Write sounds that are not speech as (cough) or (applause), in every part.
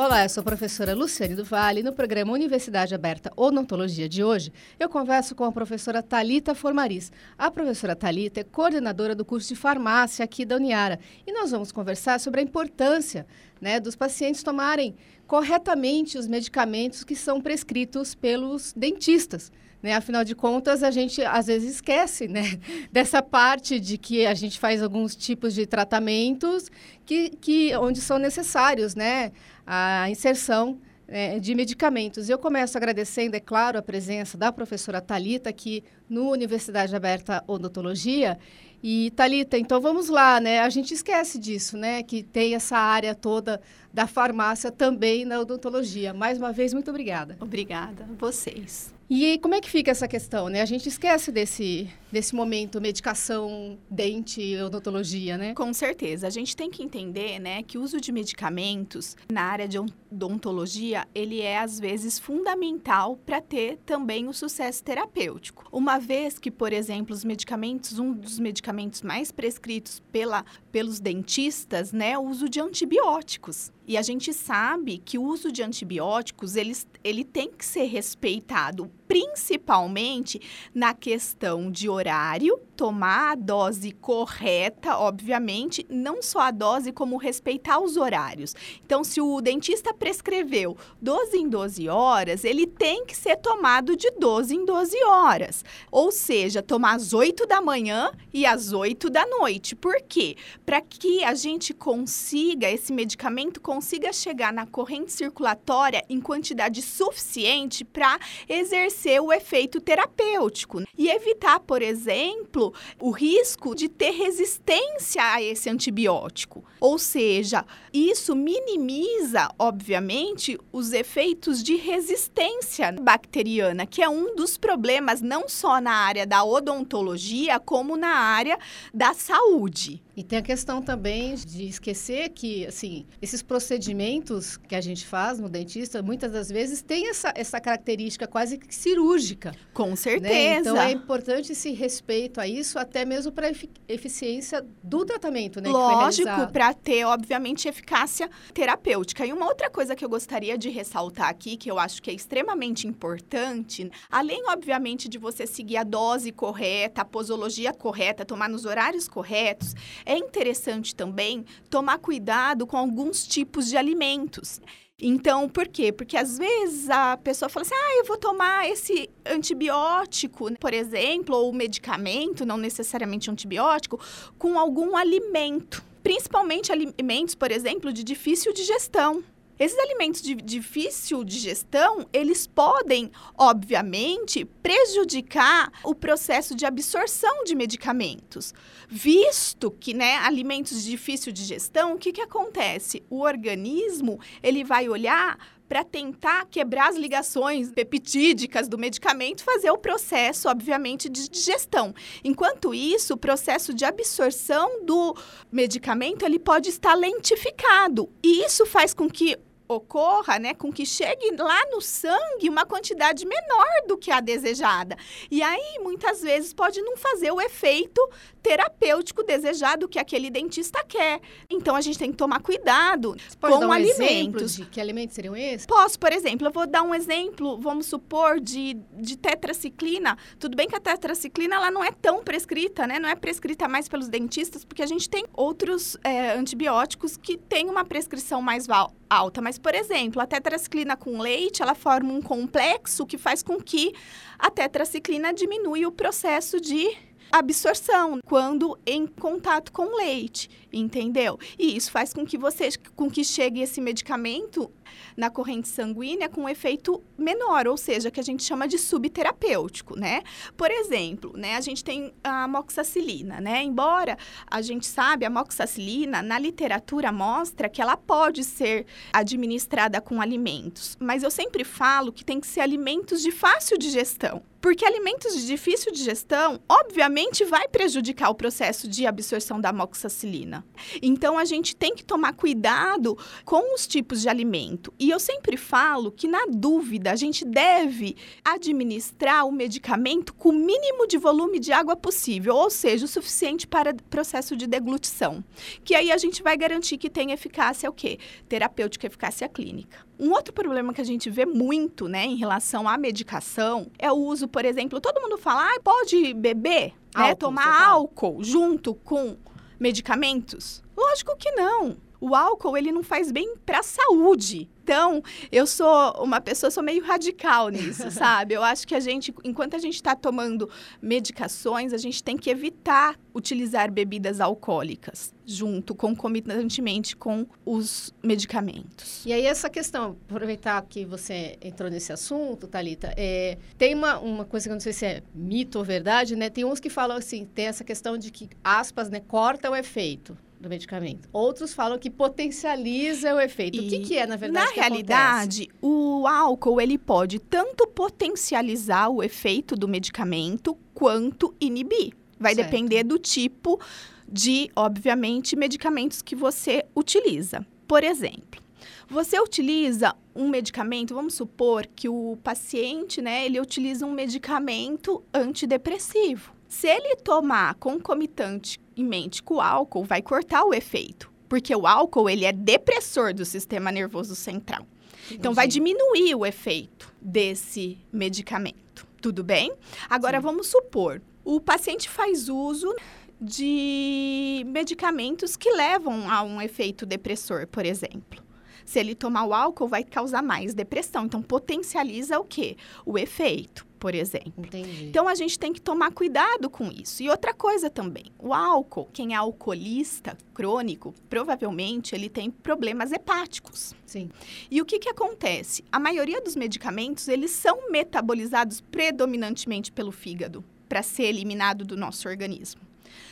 Olá, eu sou a professora Luciane do Vale. No programa Universidade Aberta Odontologia de hoje, eu converso com a professora Talita Formariz. A professora Talita é coordenadora do curso de farmácia aqui da Uniara. E nós vamos conversar sobre a importância né, dos pacientes tomarem corretamente os medicamentos que são prescritos pelos dentistas. Né? Afinal de contas, a gente às vezes esquece né? (laughs) dessa parte de que a gente faz alguns tipos de tratamentos que, que, onde são necessários né? a inserção é, de medicamentos. Eu começo agradecendo, é claro, a presença da professora Talita aqui no Universidade Aberta Odontologia. E Talita, então vamos lá, né? A gente esquece disso, né? Que tem essa área toda da farmácia também na odontologia. Mais uma vez, muito obrigada. Obrigada vocês. E como é que fica essa questão, né? A gente esquece desse, desse momento, medicação, dente, odontologia, né? Com certeza. A gente tem que entender, né, que o uso de medicamentos na área de odontologia, ele é, às vezes, fundamental para ter também o sucesso terapêutico. Uma vez que, por exemplo, os medicamentos, um dos medicamentos mais prescritos pela, pelos dentistas, né, é o uso de antibióticos. E a gente sabe que o uso de antibióticos, eles, ele tem que ser respeitado, principalmente na questão de horário, tomar a dose correta, obviamente, não só a dose, como respeitar os horários. Então, se o dentista prescreveu 12 em 12 horas, ele tem que ser tomado de 12 em 12 horas. Ou seja, tomar às 8 da manhã e às 8 da noite. Por quê? Para que a gente consiga, esse medicamento consiga chegar na corrente circulatória em quantidade suficiente para exercer o efeito terapêutico. E evitar, por exemplo, o risco de ter resistência a esse antibiótico. Ou seja, isso minimiza, obviamente, os efeitos de resistência bacteriana, que é um dos problemas não só na área da odontologia, como na área da saúde. E tem a questão também de esquecer que, assim, esses procedimentos que a gente faz no dentista, muitas das vezes tem essa, essa característica quase cirúrgica. Com certeza. Né? Então é importante esse respeito a isso, até mesmo para a eficiência do tratamento, né? Lógico, para ter, obviamente, eficácia terapêutica. E uma outra coisa que eu gostaria de ressaltar aqui, que eu acho que é extremamente importante, além, obviamente, de você seguir a dose correta, a posologia correta, tomar nos horários corretos, é interessante também tomar cuidado com alguns tipos de alimentos. Então, por quê? Porque às vezes a pessoa fala assim: ah, eu vou tomar esse antibiótico, por exemplo, ou medicamento, não necessariamente antibiótico, com algum alimento. Principalmente alimentos, por exemplo, de difícil digestão. Esses alimentos de difícil digestão, eles podem, obviamente, prejudicar o processo de absorção de medicamentos. Visto que, né, alimentos de difícil digestão, o que, que acontece? O organismo, ele vai olhar para tentar quebrar as ligações peptídicas do medicamento, fazer o processo, obviamente, de digestão. Enquanto isso, o processo de absorção do medicamento ele pode estar lentificado. E isso faz com que ocorra, né, com que chegue lá no sangue uma quantidade menor do que a desejada. E aí, muitas vezes, pode não fazer o efeito terapêutico desejado que aquele dentista quer. Então, a gente tem que tomar cuidado com um alimentos. de que alimentos seriam esses? Posso, por exemplo, eu vou dar um exemplo, vamos supor, de, de tetraciclina. Tudo bem que a tetraciclina ela não é tão prescrita, né? Não é prescrita mais pelos dentistas, porque a gente tem outros é, antibióticos que têm uma prescrição mais alta. Mas, por exemplo, a tetraciclina com leite, ela forma um complexo que faz com que a tetraciclina diminui o processo de absorção quando em contato com leite, entendeu? E isso faz com que você com que chegue esse medicamento na corrente sanguínea com um efeito menor, ou seja, que a gente chama de subterapêutico, né? Por exemplo, né, a gente tem a moxacilina, né? Embora a gente sabe, a moxacilina na literatura mostra que ela pode ser administrada com alimentos, mas eu sempre falo que tem que ser alimentos de fácil digestão. Porque alimentos de difícil digestão, obviamente, vai prejudicar o processo de absorção da amoxicilina. Então, a gente tem que tomar cuidado com os tipos de alimento. E eu sempre falo que, na dúvida, a gente deve administrar o medicamento com o mínimo de volume de água possível, ou seja, o suficiente para processo de deglutição. Que aí a gente vai garantir que tem eficácia o quê? Terapêutica, eficácia clínica. Um outro problema que a gente vê muito, né, em relação à medicação, é o uso, por exemplo, todo mundo fala, ah, pode beber, né, tomar álcool junto com medicamentos? Lógico que não. O álcool, ele não faz bem para a saúde. Então, eu sou uma pessoa, sou meio radical nisso, (laughs) sabe? Eu acho que a gente, enquanto a gente está tomando medicações, a gente tem que evitar utilizar bebidas alcoólicas junto, concomitantemente com os medicamentos. E aí, essa questão, aproveitar que você entrou nesse assunto, Thalita, é, tem uma, uma coisa que eu não sei se é mito ou verdade, né? Tem uns que falam assim, tem essa questão de que, aspas, né, corta o efeito do medicamento. Outros falam que potencializa o efeito. E o que, que é, na verdade, Na realidade, acontece? o álcool ele pode tanto potencializar o efeito do medicamento quanto inibir. Vai certo. depender do tipo de, obviamente, medicamentos que você utiliza. Por exemplo, você utiliza um medicamento, vamos supor que o paciente, né, ele utiliza um medicamento antidepressivo. Se ele tomar concomitante em mente com o álcool, vai cortar o efeito, porque o álcool ele é depressor do sistema nervoso central. Entendi. Então vai diminuir o efeito desse medicamento. Tudo bem? Agora Sim. vamos supor, o paciente faz uso de medicamentos que levam a um efeito depressor, por exemplo. Se ele tomar o álcool, vai causar mais depressão. Então, potencializa o quê? O efeito por exemplo. Entendi. Então a gente tem que tomar cuidado com isso. E outra coisa também, o álcool, quem é alcoolista crônico, provavelmente ele tem problemas hepáticos. Sim. E o que que acontece? A maioria dos medicamentos, eles são metabolizados predominantemente pelo fígado para ser eliminado do nosso organismo.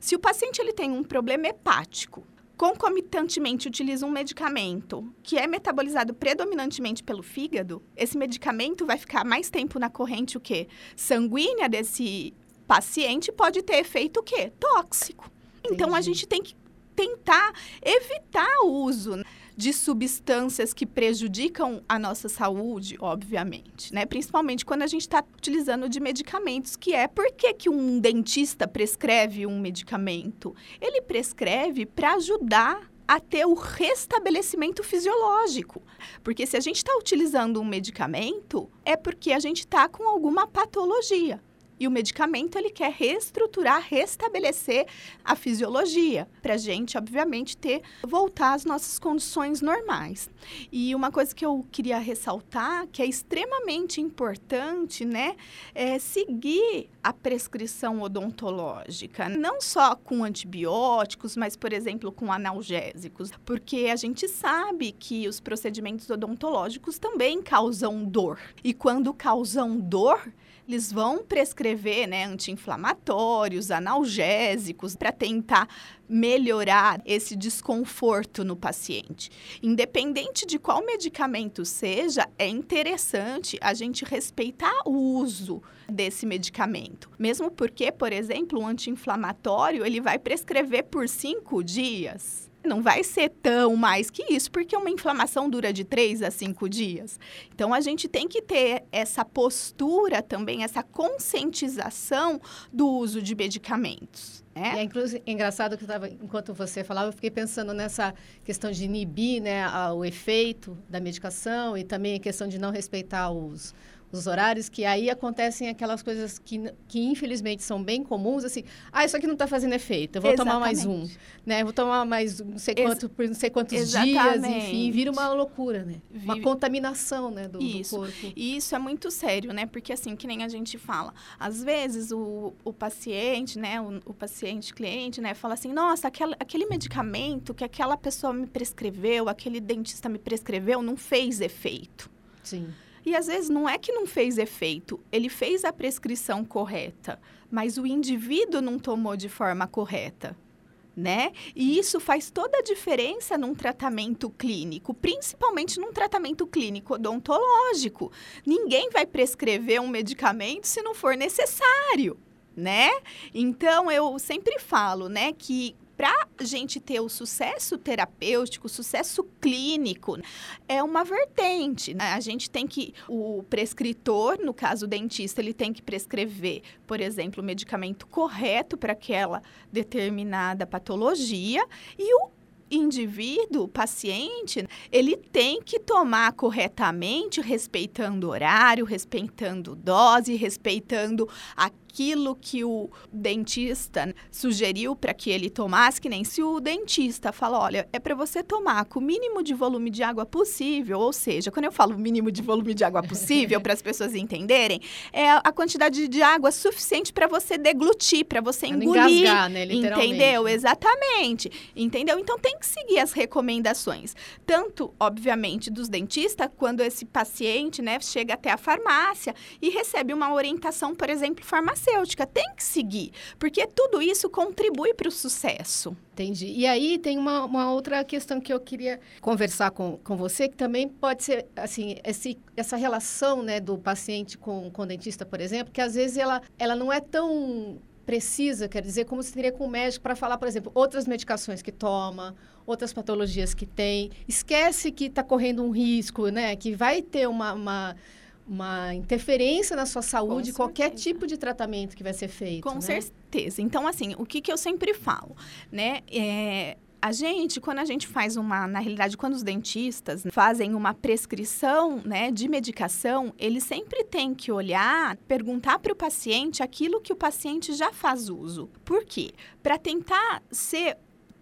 Se o paciente ele tem um problema hepático, concomitantemente utiliza um medicamento que é metabolizado predominantemente pelo fígado, esse medicamento vai ficar mais tempo na corrente o quê? Sanguínea desse paciente pode ter efeito o quê? Tóxico. Entendi. Então a gente tem que tentar evitar o uso de substâncias que prejudicam a nossa saúde, obviamente, né? Principalmente quando a gente está utilizando de medicamentos, que é por que, que um dentista prescreve um medicamento? Ele prescreve para ajudar a ter o restabelecimento fisiológico. Porque se a gente está utilizando um medicamento, é porque a gente está com alguma patologia. E o medicamento ele quer reestruturar, restabelecer a fisiologia, para a gente, obviamente, ter voltar às nossas condições normais. E uma coisa que eu queria ressaltar, que é extremamente importante, né, é seguir a prescrição odontológica, não só com antibióticos, mas, por exemplo, com analgésicos, porque a gente sabe que os procedimentos odontológicos também causam dor. E quando causam dor, eles vão prescrever né, anti-inflamatórios, analgésicos, para tentar melhorar esse desconforto no paciente. Independente de qual medicamento seja, é interessante a gente respeitar o uso desse medicamento. Mesmo porque, por exemplo, um anti-inflamatório, ele vai prescrever por cinco dias não vai ser tão mais que isso, porque uma inflamação dura de três a cinco dias. Então, a gente tem que ter essa postura também, essa conscientização do uso de medicamentos. Né? É, inclusive, engraçado que eu tava, enquanto você falava, eu fiquei pensando nessa questão de inibir né, o efeito da medicação e também a questão de não respeitar os, os horários, que aí acontecem aquelas coisas que, que infelizmente são bem comuns, assim, ah, isso aqui não está fazendo efeito, eu vou Exatamente. tomar mais um, né? Vou tomar mais não sei, quanto, por não sei quantos Exatamente. dias, enfim, vira uma loucura, né? Vive... Uma contaminação, né, do, isso. do corpo. E isso é muito sério, né? Porque assim, que nem a gente fala, às vezes o, o paciente, né, o, o paciente cliente, né, fala assim, nossa, aquele, aquele medicamento que aquela pessoa me prescreveu, aquele dentista me prescreveu, não fez efeito. Sim. E às vezes não é que não fez efeito, ele fez a prescrição correta, mas o indivíduo não tomou de forma correta. Né? E isso faz toda a diferença num tratamento clínico, principalmente num tratamento clínico odontológico. Ninguém vai prescrever um medicamento se não for necessário, né? Então eu sempre falo, né, que para a gente ter o sucesso terapêutico, o sucesso clínico, é uma vertente. Né? A gente tem que, o prescritor, no caso o dentista, ele tem que prescrever, por exemplo, o medicamento correto para aquela determinada patologia e o indivíduo, paciente, ele tem que tomar corretamente, respeitando horário, respeitando dose, respeitando a aquilo que o dentista sugeriu para que ele tomasse, que nem se o dentista fala, olha, é para você tomar com o mínimo de volume de água possível, ou seja, quando eu falo mínimo de volume de água possível, (laughs) para as pessoas entenderem, é a quantidade de água suficiente para você deglutir, para você engolir. Engasgar, né, entendeu? Exatamente. Entendeu? Então tem que seguir as recomendações. Tanto, obviamente, dos dentistas, quando esse paciente, né, chega até a farmácia e recebe uma orientação, por exemplo, farmacêutica farmacêutica tem que seguir, porque tudo isso contribui para o sucesso. Entendi. E aí tem uma, uma, outra questão que eu queria conversar com, com você, que também pode ser, assim, esse, essa relação, né, do paciente com, com o dentista, por exemplo, que às vezes ela, ela não é tão precisa, quer dizer, como se teria com o médico para falar, por exemplo, outras medicações que toma, outras patologias que tem. Esquece que está correndo um risco, né? Que vai ter uma, uma uma interferência na sua saúde, qualquer tipo de tratamento que vai ser feito. Com né? certeza. Então, assim, o que, que eu sempre falo, né? É, a gente, quando a gente faz uma, na realidade, quando os dentistas fazem uma prescrição, né, de medicação, eles sempre têm que olhar, perguntar para o paciente aquilo que o paciente já faz uso. Por quê? Para tentar ser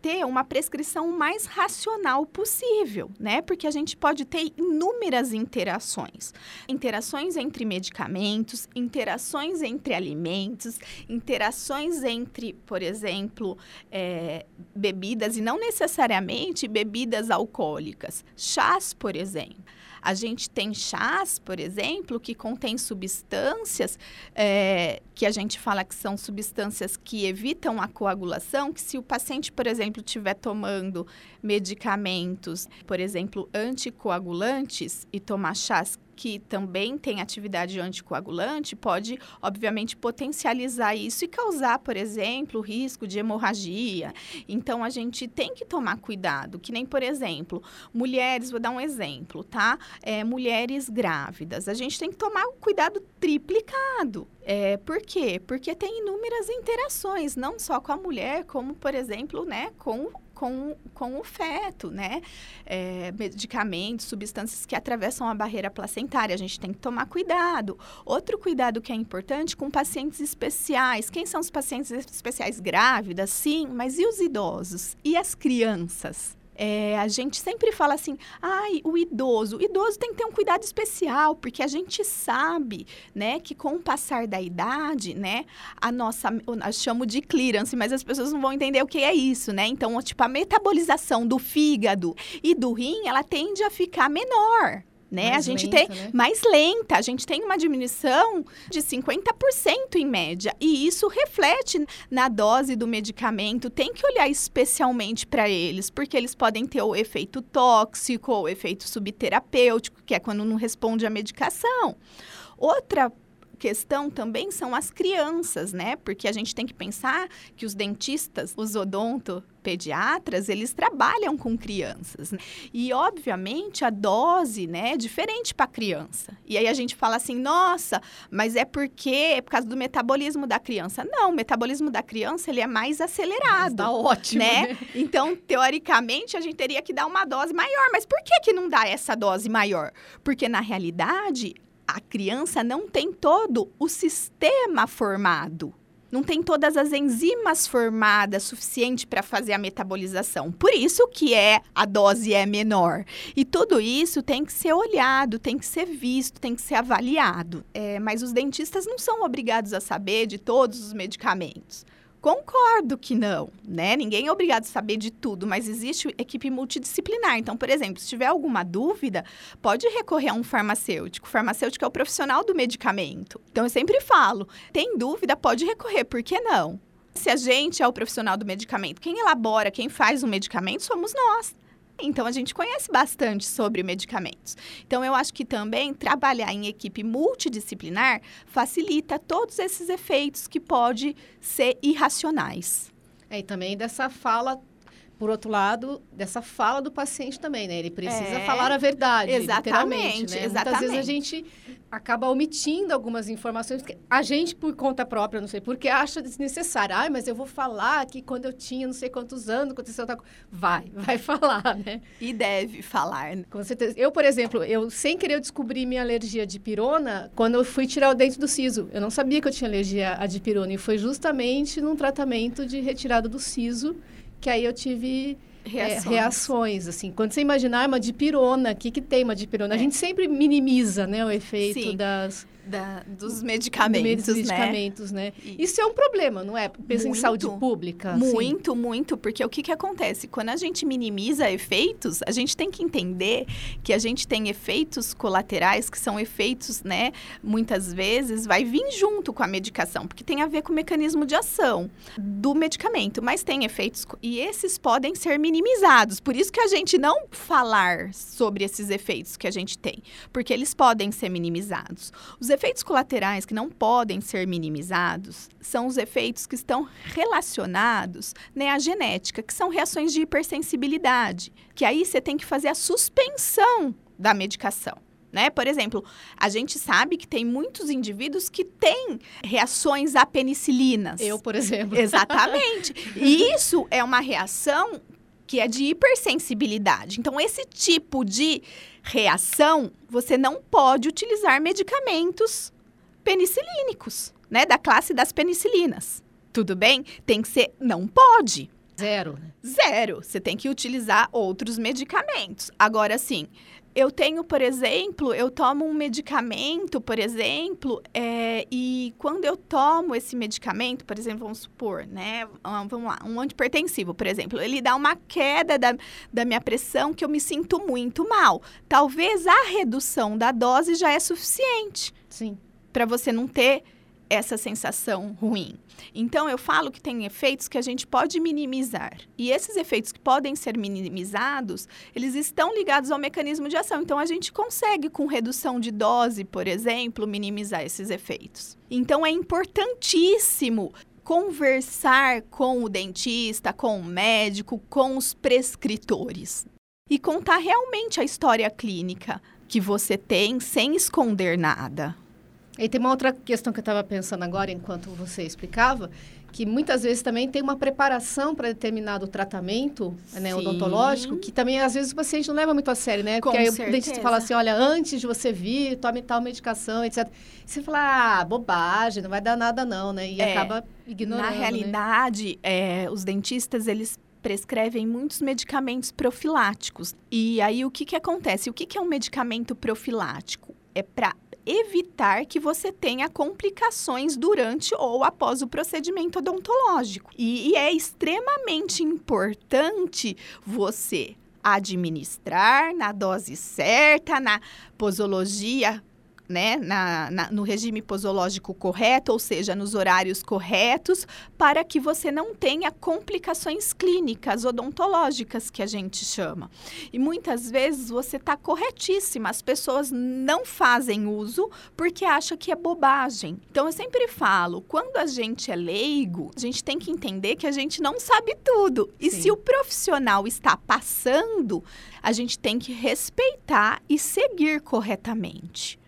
ter uma prescrição mais racional possível, né? Porque a gente pode ter inúmeras interações. Interações entre medicamentos, interações entre alimentos, interações entre, por exemplo, é, bebidas e não necessariamente bebidas alcoólicas. Chás, por exemplo. A gente tem chás, por exemplo, que contém substâncias é, que a gente fala que são substâncias que evitam a coagulação, que se o paciente, por exemplo, estiver tomando medicamentos, por exemplo, anticoagulantes e tomar chás que também tem atividade anticoagulante, pode, obviamente, potencializar isso e causar, por exemplo, risco de hemorragia. Então, a gente tem que tomar cuidado, que nem, por exemplo, mulheres, vou dar um exemplo, tá? É, mulheres grávidas. A gente tem que tomar cuidado triplicado. É, por quê? Porque tem inúmeras interações, não só com a mulher, como, por exemplo, né, com com, com o feto, né? É, medicamentos, substâncias que atravessam a barreira placentária. A gente tem que tomar cuidado. Outro cuidado que é importante com pacientes especiais. Quem são os pacientes especiais? Grávidas, sim, mas e os idosos? E as crianças? É, a gente sempre fala assim, ai, o idoso. O idoso tem que ter um cuidado especial, porque a gente sabe, né, que com o passar da idade, né, a nossa, eu chamo de clearance, mas as pessoas não vão entender o que é isso, né? Então, tipo, a metabolização do fígado e do rim, ela tende a ficar menor né? Mais a gente lenta, tem né? mais lenta, a gente tem uma diminuição de 50% em média, e isso reflete na dose do medicamento. Tem que olhar especialmente para eles, porque eles podem ter o efeito tóxico ou efeito subterapêutico, que é quando não responde à medicação. Outra questão também são as crianças, né? Porque a gente tem que pensar que os dentistas, os odontopediatras, eles trabalham com crianças. Né? E, obviamente, a dose, né, é diferente para a criança. E aí a gente fala assim, nossa, mas é porque é por causa do metabolismo da criança. Não, o metabolismo da criança, ele é mais acelerado. Está ótimo, né? né? Então, teoricamente, a gente teria que dar uma dose maior. Mas por que que não dá essa dose maior? Porque, na realidade, a criança não tem todo o sistema formado. Não tem todas as enzimas formadas suficiente para fazer a metabolização. Por isso que é a dose é menor. E tudo isso tem que ser olhado, tem que ser visto, tem que ser avaliado. É, mas os dentistas não são obrigados a saber de todos os medicamentos. Concordo que não, né? Ninguém é obrigado a saber de tudo, mas existe equipe multidisciplinar. Então, por exemplo, se tiver alguma dúvida, pode recorrer a um farmacêutico. O farmacêutico é o profissional do medicamento. Então, eu sempre falo: tem dúvida, pode recorrer, por que não? Se a gente é o profissional do medicamento, quem elabora, quem faz o medicamento somos nós. Então, a gente conhece bastante sobre medicamentos. Então, eu acho que também trabalhar em equipe multidisciplinar facilita todos esses efeitos que podem ser irracionais. É, e também dessa fala por outro lado, dessa fala do paciente também, né? Ele precisa é, falar a verdade, exatamente, né? Exatamente. Muitas vezes a gente acaba omitindo algumas informações, porque a gente, por conta própria, não sei porque, acha desnecessário. Ah, mas eu vou falar que quando eu tinha não sei quantos anos, aconteceu tal coisa. Vai, (laughs) vai falar, né? E deve falar. Com certeza. Eu, por exemplo, eu, sem querer, eu descobri minha alergia de pirona quando eu fui tirar o dente do siso. Eu não sabia que eu tinha alergia a dipirona, e foi justamente num tratamento de retirada do siso que aí eu tive reações, é, reações assim. Quando você imaginar uma dipirona, o que, que tem uma dipirona? É. A gente sempre minimiza, né, o efeito Sim. das da, dos medicamentos, dos medicamentos, né? né? Isso é um problema, não é? Pensa muito, em saúde pública. Assim. Muito, assim. muito, porque o que, que acontece? Quando a gente minimiza efeitos, a gente tem que entender que a gente tem efeitos colaterais, que são efeitos, né? Muitas vezes vai vir junto com a medicação, porque tem a ver com o mecanismo de ação do medicamento, mas tem efeitos e esses podem ser minimizados. Por isso que a gente não falar sobre esses efeitos que a gente tem, porque eles podem ser minimizados. Os efeitos colaterais que não podem ser minimizados são os efeitos que estão relacionados né, à genética, que são reações de hipersensibilidade, que aí você tem que fazer a suspensão da medicação. Né? Por exemplo, a gente sabe que tem muitos indivíduos que têm reações a penicilinas. Eu, por exemplo. Exatamente. e isso é uma reação que é de hipersensibilidade. Então, esse tipo de reação, você não pode utilizar medicamentos penicilínicos, né? Da classe das penicilinas. Tudo bem? Tem que ser. Não pode. Zero. Zero. Você tem que utilizar outros medicamentos. Agora, sim, eu tenho, por exemplo, eu tomo um medicamento, por exemplo, é, e quando eu tomo esse medicamento, por exemplo, vamos supor, né? Ah, vamos lá, um antipertensivo, por exemplo, ele dá uma queda da, da minha pressão que eu me sinto muito mal. Talvez a redução da dose já é suficiente. Sim. Para você não ter essa sensação ruim. Então, eu falo que tem efeitos que a gente pode minimizar. E esses efeitos que podem ser minimizados, eles estão ligados ao mecanismo de ação. Então, a gente consegue, com redução de dose, por exemplo, minimizar esses efeitos. Então, é importantíssimo conversar com o dentista, com o médico, com os prescritores. E contar realmente a história clínica que você tem sem esconder nada. E tem uma outra questão que eu estava pensando agora, enquanto você explicava, que muitas vezes também tem uma preparação para determinado tratamento né, odontológico, que também às vezes o paciente não leva muito a sério, né? Com Porque aí certeza. o dentista fala assim, olha, antes de você vir, tome tal medicação, etc. E você fala, ah, bobagem, não vai dar nada não, né? E é, acaba ignorando. Na né? realidade, né? é, os dentistas, eles prescrevem muitos medicamentos profiláticos. E aí, o que, que acontece? O que, que é um medicamento profilático? É para evitar que você tenha complicações durante ou após o procedimento odontológico. E, e é extremamente importante você administrar na dose certa, na posologia né, na, na, no regime posológico correto, ou seja, nos horários corretos, para que você não tenha complicações clínicas odontológicas, que a gente chama. E muitas vezes você está corretíssima, as pessoas não fazem uso porque acham que é bobagem. Então, eu sempre falo, quando a gente é leigo, a gente tem que entender que a gente não sabe tudo. E Sim. se o profissional está passando, a gente tem que respeitar e seguir corretamente.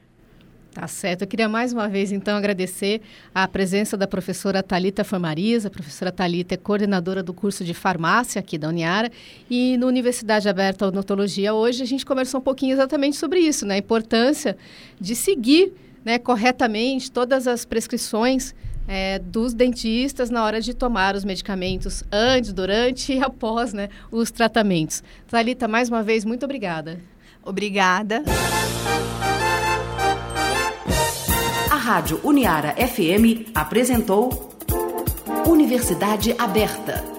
Tá certo. Eu queria mais uma vez, então, agradecer a presença da professora Talita Famariz. A professora Talita é coordenadora do curso de farmácia aqui da Uniara. E no Universidade Aberta Odontologia, hoje, a gente conversou um pouquinho exatamente sobre isso, né? A importância de seguir né, corretamente todas as prescrições é, dos dentistas na hora de tomar os medicamentos antes, durante e após né, os tratamentos. Talita, mais uma vez, muito obrigada. Obrigada. Rádio Uniara FM apresentou Universidade Aberta.